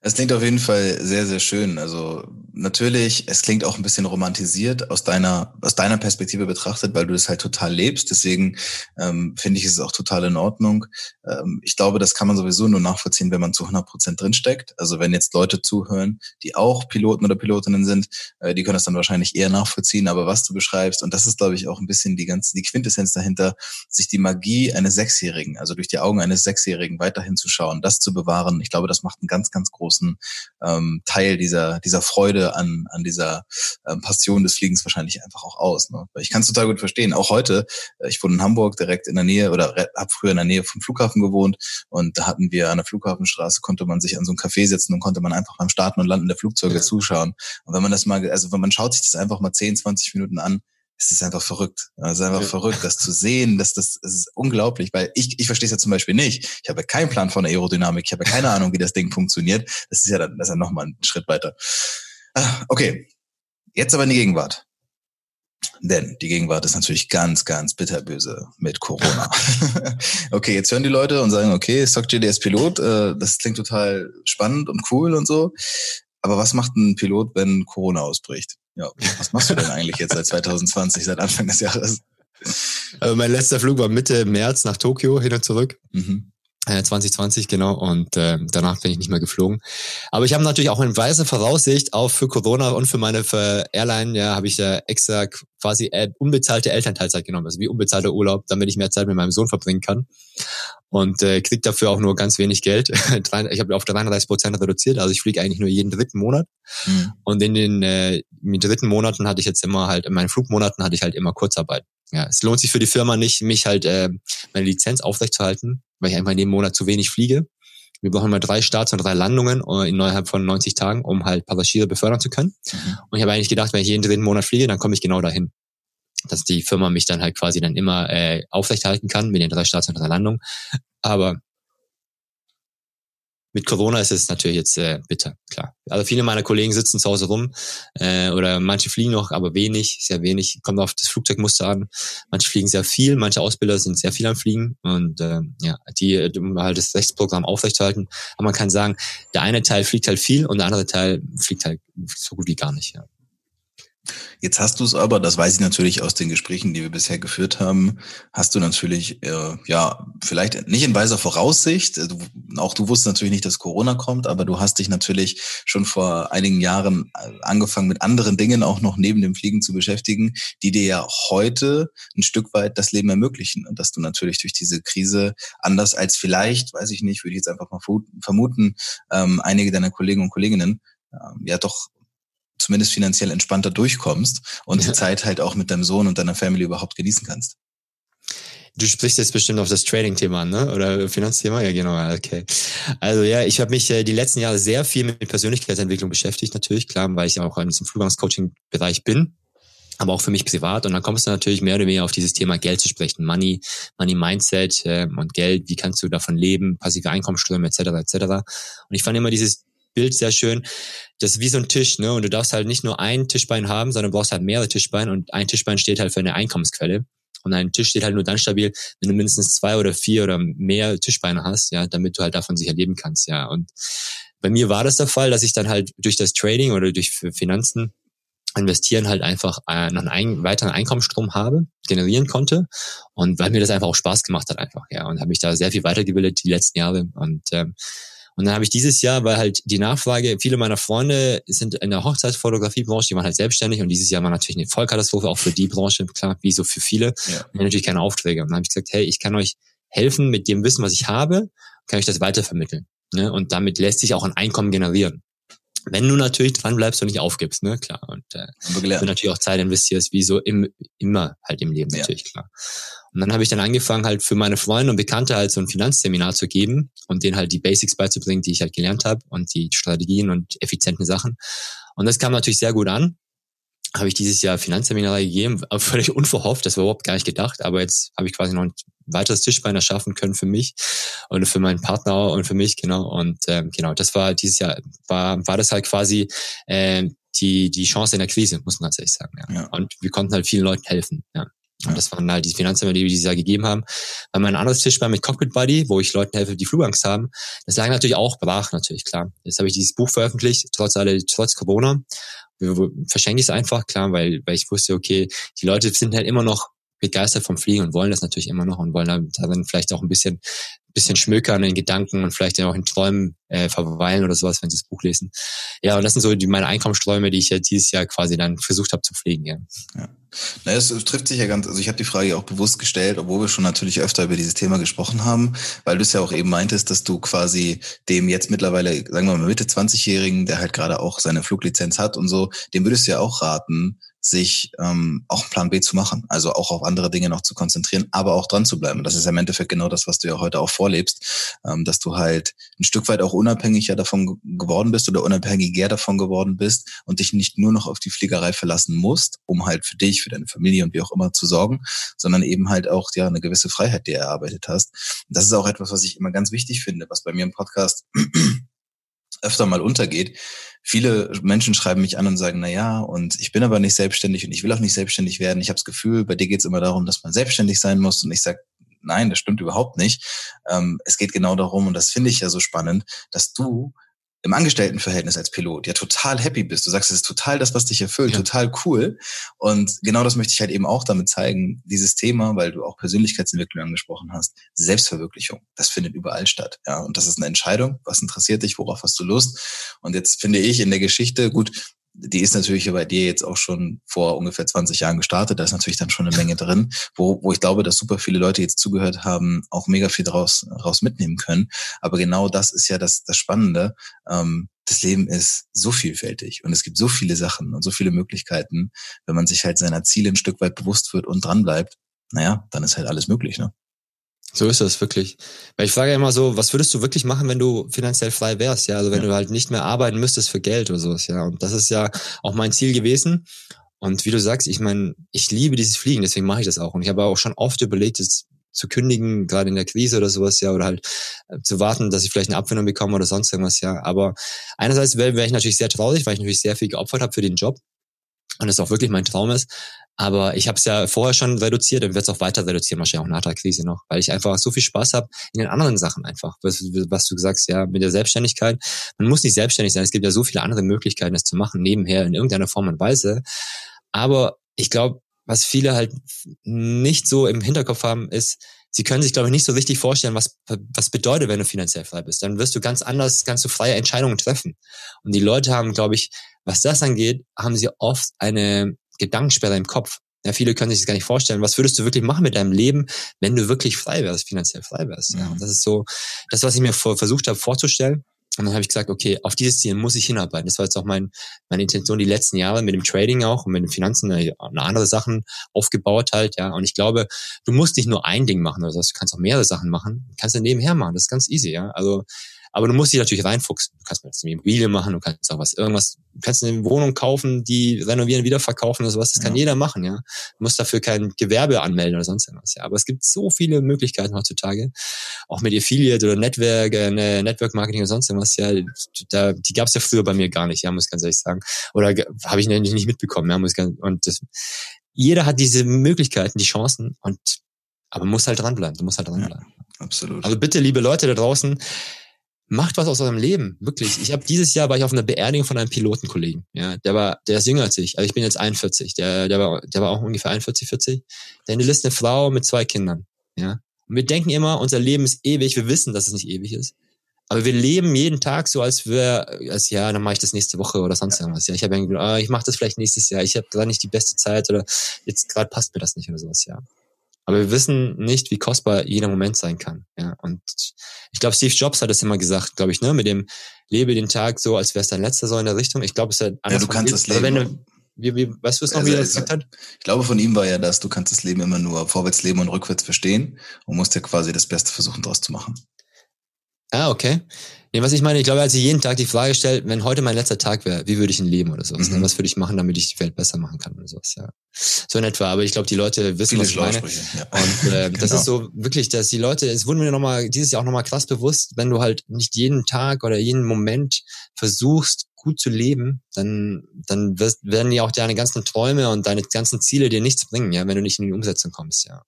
Es klingt auf jeden Fall sehr, sehr schön. Also natürlich, es klingt auch ein bisschen romantisiert aus deiner, aus deiner Perspektive betrachtet, weil du das halt total lebst. Deswegen ähm, finde ich es auch total in Ordnung. Ähm, ich glaube, das kann man sowieso nur nachvollziehen, wenn man zu 100 Prozent drinsteckt. Also wenn jetzt Leute zuhören, die auch Piloten oder Pilotinnen sind, äh, die können das dann wahrscheinlich eher nachvollziehen. Aber was du beschreibst, und das ist, glaube ich, auch ein bisschen die ganze, die Quintessenz dahinter, sich die Magie eines Sechsjährigen, also durch die Augen eines Sechsjährigen weiterhin zu schauen, das zu bewahren. Ich glaube, das macht einen ganz, ganz großen ähm, Teil dieser, dieser Freude an, an dieser ähm, Passion des Fliegens wahrscheinlich einfach auch aus. Ne? Ich kann es total gut verstehen. Auch heute, äh, ich wohne in Hamburg direkt in der Nähe oder habe früher in der Nähe vom Flughafen gewohnt und da hatten wir an der Flughafenstraße, konnte man sich an so ein Café setzen und konnte man einfach beim Starten und Landen der Flugzeuge ja. zuschauen. Und wenn man das mal, also wenn man schaut sich das einfach mal 10, 20 Minuten an, es ist einfach verrückt. Es ist einfach ja. verrückt, das zu sehen, dass das, das ist unglaublich, weil ich, ich verstehe es ja zum Beispiel nicht. Ich habe keinen Plan von der Aerodynamik, ich habe keine Ahnung, wie das Ding funktioniert. Das ist ja dann, das ist ja nochmal ein Schritt weiter. Ah, okay. Jetzt aber in die Gegenwart. Denn die Gegenwart ist natürlich ganz, ganz bitterböse mit Corona. okay, jetzt hören die Leute und sagen, okay, SOCJD ist Pilot, äh, das klingt total spannend und cool und so. Aber was macht ein Pilot, wenn Corona ausbricht? Ja, was machst du denn eigentlich jetzt seit 2020, seit Anfang des Jahres? Also mein letzter Flug war Mitte März nach Tokio hin und zurück. Mhm. 2020 äh, genau und äh, danach bin ich nicht mehr geflogen. Aber ich habe natürlich auch in weiser Voraussicht auch für Corona und für meine für Airline ja habe ich ja extra quasi äh, unbezahlte Elternteilzeit genommen, also wie unbezahlter Urlaub, damit ich mehr Zeit mit meinem Sohn verbringen kann und äh, kriege dafür auch nur ganz wenig Geld. ich habe auf 33 Prozent reduziert, also ich fliege eigentlich nur jeden dritten Monat mhm. und in den, äh, in den dritten Monaten hatte ich jetzt immer halt in meinen Flugmonaten hatte ich halt immer Kurzarbeit. Ja, es lohnt sich für die Firma nicht, mich halt äh, meine Lizenz aufrechtzuerhalten, weil ich einfach in dem Monat zu wenig fliege. Wir brauchen mal drei Starts und drei Landungen äh, innerhalb von 90 Tagen, um halt Passagiere befördern zu können. Mhm. Und ich habe eigentlich gedacht, wenn ich jeden dritten Monat fliege, dann komme ich genau dahin. Dass die Firma mich dann halt quasi dann immer äh, aufrechterhalten kann mit den drei Starts und drei Landungen. Aber mit Corona ist es natürlich jetzt äh, bitter, klar. Also viele meiner Kollegen sitzen zu Hause rum äh, oder manche fliegen noch, aber wenig, sehr wenig. Kommt auf das Flugzeugmuster an. Manche fliegen sehr viel, manche Ausbilder sind sehr viel am Fliegen und äh, ja, die um halt das Rechtsprogramm aufrechtzuerhalten. Aber man kann sagen, der eine Teil fliegt halt viel und der andere Teil fliegt halt so gut wie gar nicht. Ja. Jetzt hast du es aber, das weiß ich natürlich aus den Gesprächen, die wir bisher geführt haben, hast du natürlich, äh, ja, vielleicht nicht in weiser Voraussicht, du, auch du wusstest natürlich nicht, dass Corona kommt, aber du hast dich natürlich schon vor einigen Jahren äh, angefangen mit anderen Dingen auch noch neben dem Fliegen zu beschäftigen, die dir ja heute ein Stück weit das Leben ermöglichen. Und dass du natürlich durch diese Krise anders als vielleicht, weiß ich nicht, würde ich jetzt einfach mal vermuten, ähm, einige deiner Kollegen und Kolleginnen ähm, ja doch zumindest finanziell entspannter durchkommst und die Zeit halt auch mit deinem Sohn und deiner Family überhaupt genießen kannst. Du sprichst jetzt bestimmt auf das Trading-Thema, ne? Oder Finanzthema? Ja, genau. Okay. Also ja, ich habe mich äh, die letzten Jahre sehr viel mit Persönlichkeitsentwicklung beschäftigt, natürlich, klar, weil ich auch in diesem Flugangst-Coaching-Bereich bin, aber auch für mich privat. Und dann kommst du natürlich mehr oder weniger auf dieses Thema Geld zu sprechen. Money, Money Mindset äh, und Geld, wie kannst du davon leben, passive Einkommensströme etc. etc. Und ich fand immer dieses Bild sehr schön. Das ist wie so ein Tisch, ne? Und du darfst halt nicht nur ein Tischbein haben, sondern brauchst halt mehrere Tischbeine und ein Tischbein steht halt für eine Einkommensquelle. Und ein Tisch steht halt nur dann stabil, wenn du mindestens zwei oder vier oder mehr Tischbeine hast, ja, damit du halt davon sicher leben kannst, ja. Und bei mir war das der Fall, dass ich dann halt durch das Trading oder durch Finanzen investieren halt einfach äh, noch einen weiteren Einkommensstrom habe, generieren konnte und weil mir das einfach auch Spaß gemacht hat einfach, ja. Und habe mich da sehr viel weitergebildet die letzten Jahre und ähm, und dann habe ich dieses Jahr, weil halt die Nachfrage, viele meiner Freunde sind in der Hochzeitsfotografiebranche, die waren halt selbstständig und dieses Jahr war natürlich eine Vollkatastrophe, auch für die Branche, klar, wie so für viele. Ja. Und natürlich keine Aufträge. Und dann habe ich gesagt, hey, ich kann euch helfen mit dem Wissen, was ich habe, kann ich das weitervermitteln. Ne? Und damit lässt sich auch ein Einkommen generieren. Wenn du natürlich dran bleibst und nicht aufgibst, ne, klar. Und äh, du natürlich auch Zeit investierst, wie so im, immer halt im Leben, natürlich, ja. klar. Und dann habe ich dann angefangen, halt für meine Freunde und Bekannte halt so ein Finanzseminar zu geben und denen halt die Basics beizubringen, die ich halt gelernt habe und die Strategien und effizienten Sachen. Und das kam natürlich sehr gut an. Habe ich dieses Jahr Finanzseminare gegeben, völlig unverhofft, das war überhaupt gar nicht gedacht, aber jetzt habe ich quasi noch ein weiteres Tischbein erschaffen können für mich und für meinen Partner und für mich, genau. Und ähm, genau, das war dieses Jahr, war, war das halt quasi äh, die, die Chance in der Krise, muss man tatsächlich sagen. Ja. ja. Und wir konnten halt vielen Leuten helfen. Ja. Und das waren halt die Finanzämter, die wir Jahr gegeben haben. Weil mein anderes Tisch war mit Cockpit Buddy, wo ich Leuten helfe, die Flugangst haben. Das lag natürlich auch brach, natürlich, klar. Jetzt habe ich dieses Buch veröffentlicht, trotz alle, trotz Corona. Verschenke ich es einfach, klar, weil, weil ich wusste, okay, die Leute sind halt immer noch begeistert vom Fliegen und wollen das natürlich immer noch und wollen dann vielleicht auch ein bisschen bisschen schmökern in Gedanken und vielleicht auch in Träumen äh, verweilen oder sowas, wenn sie das Buch lesen. Ja, und das sind so die, meine Einkommensträume, die ich ja dieses Jahr quasi dann versucht habe zu pflegen. Ja. ja. Na, es trifft sich ja ganz, also ich habe die Frage auch bewusst gestellt, obwohl wir schon natürlich öfter über dieses Thema gesprochen haben, weil du es ja auch eben meintest, dass du quasi dem jetzt mittlerweile, sagen wir mal, Mitte 20-Jährigen, der halt gerade auch seine Fluglizenz hat und so, dem würdest du ja auch raten, sich ähm, auch einen Plan B zu machen, also auch auf andere Dinge noch zu konzentrieren, aber auch dran zu bleiben. Und das ist ja im Endeffekt genau das, was du ja heute auch vorlebst, ähm, dass du halt ein Stück weit auch unabhängiger davon geworden bist oder unabhängiger davon geworden bist und dich nicht nur noch auf die Fliegerei verlassen musst, um halt für dich, für deine Familie und wie auch immer zu sorgen, sondern eben halt auch ja eine gewisse Freiheit, die erarbeitet hast. Und das ist auch etwas, was ich immer ganz wichtig finde, was bei mir im Podcast öfter mal untergeht. Viele Menschen schreiben mich an und sagen, na ja, und ich bin aber nicht selbstständig und ich will auch nicht selbstständig werden. Ich habe das Gefühl, bei dir geht es immer darum, dass man selbstständig sein muss. Und ich sage, nein, das stimmt überhaupt nicht. Ähm, es geht genau darum, und das finde ich ja so spannend, dass du im Angestelltenverhältnis als Pilot ja total happy bist. Du sagst, es ist total das, was dich erfüllt, ja. total cool. Und genau das möchte ich halt eben auch damit zeigen, dieses Thema, weil du auch Persönlichkeitsentwicklung angesprochen hast, Selbstverwirklichung, das findet überall statt. Ja, und das ist eine Entscheidung. Was interessiert dich? Worauf hast du Lust? Und jetzt finde ich in der Geschichte, gut, die ist natürlich bei dir jetzt auch schon vor ungefähr 20 Jahren gestartet. Da ist natürlich dann schon eine Menge drin, wo, wo ich glaube, dass super viele Leute jetzt zugehört haben, auch mega viel daraus, daraus mitnehmen können. Aber genau das ist ja das, das Spannende. Ähm, das Leben ist so vielfältig und es gibt so viele Sachen und so viele Möglichkeiten, wenn man sich halt seiner Ziele ein Stück weit bewusst wird und dranbleibt. Naja, dann ist halt alles möglich, ne? So ist das wirklich. Weil ich frage ja immer so, was würdest du wirklich machen, wenn du finanziell frei wärst? Ja, also wenn ja. du halt nicht mehr arbeiten müsstest für Geld oder sowas, ja. Und das ist ja auch mein Ziel gewesen. Und wie du sagst, ich meine, ich liebe dieses Fliegen, deswegen mache ich das auch. Und ich habe auch schon oft überlegt, jetzt zu kündigen, gerade in der Krise oder sowas, ja, oder halt äh, zu warten, dass ich vielleicht eine Abfindung bekomme oder sonst irgendwas, ja. Aber einerseits wäre wär ich natürlich sehr traurig, weil ich natürlich sehr viel geopfert habe für den Job und es auch wirklich mein Traum ist. Aber ich habe es ja vorher schon reduziert und werde es auch weiter reduzieren, wahrscheinlich auch nach der Krise noch, weil ich einfach so viel Spaß habe in den anderen Sachen einfach. Was, was du sagst, ja, mit der Selbstständigkeit. Man muss nicht selbstständig sein. Es gibt ja so viele andere Möglichkeiten, das zu machen, nebenher in irgendeiner Form und Weise. Aber ich glaube, was viele halt nicht so im Hinterkopf haben, ist, sie können sich, glaube ich, nicht so richtig vorstellen, was, was bedeutet, wenn du finanziell frei bist. Dann wirst du ganz anders, ganz so freie Entscheidungen treffen. Und die Leute haben, glaube ich, was das angeht, haben sie oft eine Gedankensperre im Kopf. Ja, viele können sich das gar nicht vorstellen. Was würdest du wirklich machen mit deinem Leben, wenn du wirklich frei wärst, finanziell frei wärst? Ja, und das ist so das, was ich mir vor, versucht habe vorzustellen. Und dann habe ich gesagt, okay, auf dieses Ziel muss ich hinarbeiten. Das war jetzt auch mein, meine Intention die letzten Jahre mit dem Trading auch und mit den Finanzen eine, eine andere Sachen aufgebaut halt, ja. Und ich glaube, du musst nicht nur ein Ding machen, also du kannst auch mehrere Sachen machen, du kannst du nebenher machen. Das ist ganz easy, ja. Also aber du musst dich natürlich reinfuchsen. Du kannst mal eine Immobilie machen, du kannst auch was, irgendwas, du kannst eine Wohnung kaufen, die renovieren, wieder verkaufen oder sowas. Das kann ja. jeder machen, ja. Du musst dafür kein Gewerbe anmelden oder sonst irgendwas, ja. Aber es gibt so viele Möglichkeiten heutzutage. Auch mit Affiliate oder Network, äh, Network Marketing oder sonst irgendwas, ja. Da, die gab es ja früher bei mir gar nicht, ja, muss ich ganz ehrlich sagen. Oder habe ich nicht mitbekommen, ja, muss ich ganz, und das, jeder hat diese Möglichkeiten, die Chancen und aber muss halt dranbleiben. Du musst halt dranbleiben. Ja, absolut. Also bitte, liebe Leute da draußen, macht was aus eurem Leben, wirklich. Ich habe dieses Jahr war ich auf einer Beerdigung von einem Pilotenkollegen, ja, der war, der ist jünger als ich, also ich bin jetzt 41, der, der war, der war auch ungefähr 41, 40. Der hinterlässt eine Frau mit zwei Kindern, ja. Und wir denken immer, unser Leben ist ewig, wir wissen, dass es nicht ewig ist. Aber wir leben jeden Tag so, als wäre, als ja, dann mache ich das nächste Woche oder sonst irgendwas. Ja, ich habe irgendwie, ah, ich mache das vielleicht nächstes Jahr. Ich habe gerade nicht die beste Zeit oder jetzt gerade passt mir das nicht oder sowas. Ja. Aber wir wissen nicht, wie kostbar jeder Moment sein kann. Ja, und ich glaube, Steve Jobs hat es immer gesagt, glaube ich, ne, mit dem lebe den Tag so, als wäre es dein letzter so in der Richtung. Ich glaube, es ist halt anders. Ja, du kannst das Leben. Wenn du, wie, wie, weißt du es noch, also, wie er das gesagt hat? Ich glaube, von ihm war ja das, du kannst das Leben immer nur vorwärts leben und rückwärts verstehen und musst ja quasi das Beste versuchen, daraus zu machen. Ah, okay. Nee, was ich meine, ich glaube, als ich jeden Tag die Frage stellt, wenn heute mein letzter Tag wäre, wie würde ich ihn leben oder sowas? Ne? Mhm. Was würde ich machen, damit ich die Welt besser machen kann oder sowas, ja. So in etwa. Aber ich glaube, die Leute wissen, Viele was ich meine. Ja. Und äh, genau. das ist so wirklich, dass die Leute, es wurde mir nochmal, dieses Jahr auch nochmal krass bewusst, wenn du halt nicht jeden Tag oder jeden Moment versuchst, gut zu leben, dann, dann wirst, werden ja auch deine ganzen Träume und deine ganzen Ziele dir nichts bringen, ja, wenn du nicht in die Umsetzung kommst, ja.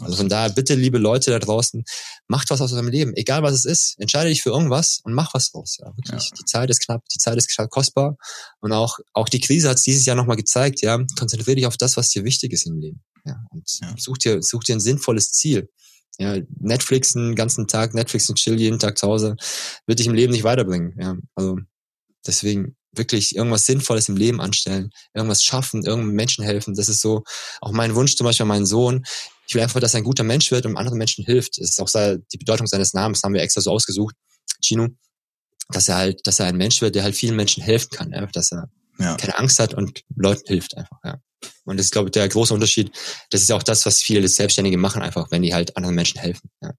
Also von daher, bitte, liebe Leute da draußen, macht was aus eurem Leben. Egal was es ist. Entscheide dich für irgendwas und mach was draus. Ja, wirklich. Ja. Die Zeit ist knapp, die Zeit ist kostbar. Und auch, auch die Krise hat es dieses Jahr nochmal gezeigt, ja. Konzentriere dich auf das, was dir wichtig ist im Leben. Ja. Und ja. such dir, such dir ein sinnvolles Ziel. Ja, Netflix einen ganzen Tag, Netflix und chill jeden Tag zu Hause, wird dich im Leben nicht weiterbringen. Ja, also deswegen wirklich irgendwas Sinnvolles im Leben anstellen, irgendwas schaffen, irgendeinem Menschen helfen. Das ist so auch mein Wunsch zum Beispiel an meinen Sohn. Ich will einfach, dass er ein guter Mensch wird und anderen Menschen hilft. Das ist auch die Bedeutung seines Namens, haben wir extra so ausgesucht, Chino, dass er halt, dass er ein Mensch wird, der halt vielen Menschen helfen kann, dass er ja. keine Angst hat und Leuten hilft einfach. Ja. Und das ist, glaube ich, der große Unterschied. Das ist auch das, was viele Selbstständige machen, einfach, wenn die halt anderen Menschen helfen. Ja.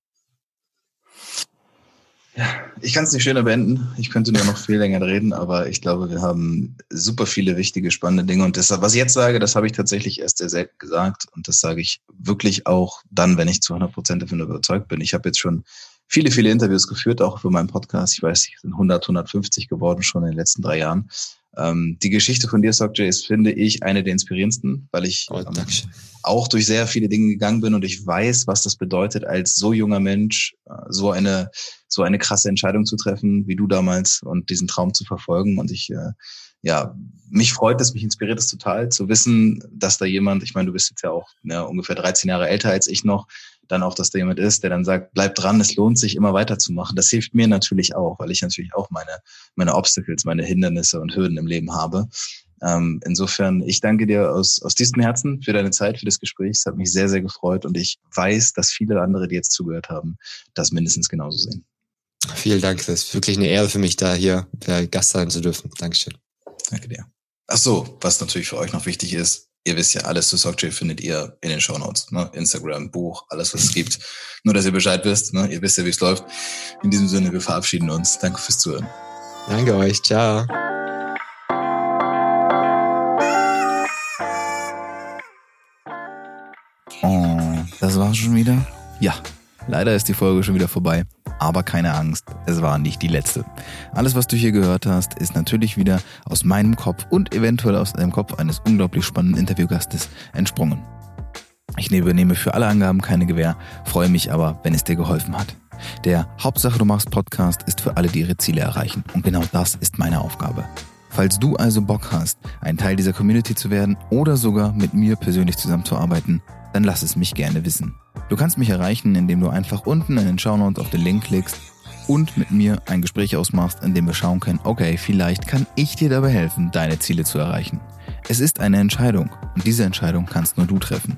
Ich kann es nicht schöner beenden. Ich könnte nur noch viel länger reden, aber ich glaube, wir haben super viele wichtige, spannende Dinge. Und das, was ich jetzt sage, das habe ich tatsächlich erst sehr selten gesagt. Und das sage ich wirklich auch dann, wenn ich zu 100 Prozent davon überzeugt bin. Ich habe jetzt schon viele, viele Interviews geführt, auch für meinen Podcast. Ich weiß, es sind 100, 150 geworden schon in den letzten drei Jahren. Ähm, die Geschichte von dir, Sockjay, ist, finde ich, eine der inspirierendsten, weil ich oh, ähm, auch durch sehr viele Dinge gegangen bin und ich weiß, was das bedeutet, als so junger Mensch äh, so eine so eine krasse Entscheidung zu treffen, wie du damals und diesen Traum zu verfolgen. Und ich äh, ja, mich freut es, mich inspiriert es total zu wissen, dass da jemand, ich meine, du bist jetzt ja auch ja, ungefähr 13 Jahre älter als ich noch, dann auch, dass da jemand ist, der dann sagt, bleib dran, es lohnt sich immer weiterzumachen. Das hilft mir natürlich auch, weil ich natürlich auch meine, meine Obstacles, meine Hindernisse und Hürden im Leben habe. Ähm, insofern, ich danke dir aus, aus diesem Herzen für deine Zeit, für das Gespräch. Es hat mich sehr, sehr gefreut und ich weiß, dass viele andere, die jetzt zugehört haben, das mindestens genauso sehen. Vielen Dank. Das ist wirklich eine Ehre für mich, da hier Gast sein zu dürfen. Dankeschön. Danke dir. Ach so, was natürlich für euch noch wichtig ist, ihr wisst ja, alles zu Sockjay findet ihr in den Show Notes. Ne? Instagram, Buch, alles, was es gibt. Nur, dass ihr Bescheid wisst. Ne? Ihr wisst ja, wie es läuft. In diesem Sinne, wir verabschieden uns. Danke fürs Zuhören. Danke euch. Ciao. Oh, das war's schon wieder? Ja, leider ist die Folge schon wieder vorbei. Aber keine Angst, es war nicht die letzte. Alles, was du hier gehört hast, ist natürlich wieder aus meinem Kopf und eventuell aus dem Kopf eines unglaublich spannenden Interviewgastes entsprungen. Ich übernehme für alle Angaben keine Gewähr, freue mich aber, wenn es dir geholfen hat. Der Hauptsache du machst Podcast ist für alle, die ihre Ziele erreichen. Und genau das ist meine Aufgabe. Falls du also Bock hast, ein Teil dieser Community zu werden oder sogar mit mir persönlich zusammenzuarbeiten, dann lass es mich gerne wissen. Du kannst mich erreichen, indem du einfach unten in den Shownotes auf den Link klickst und mit mir ein Gespräch ausmachst, in dem wir schauen können, okay, vielleicht kann ich dir dabei helfen, deine Ziele zu erreichen. Es ist eine Entscheidung und diese Entscheidung kannst nur du treffen.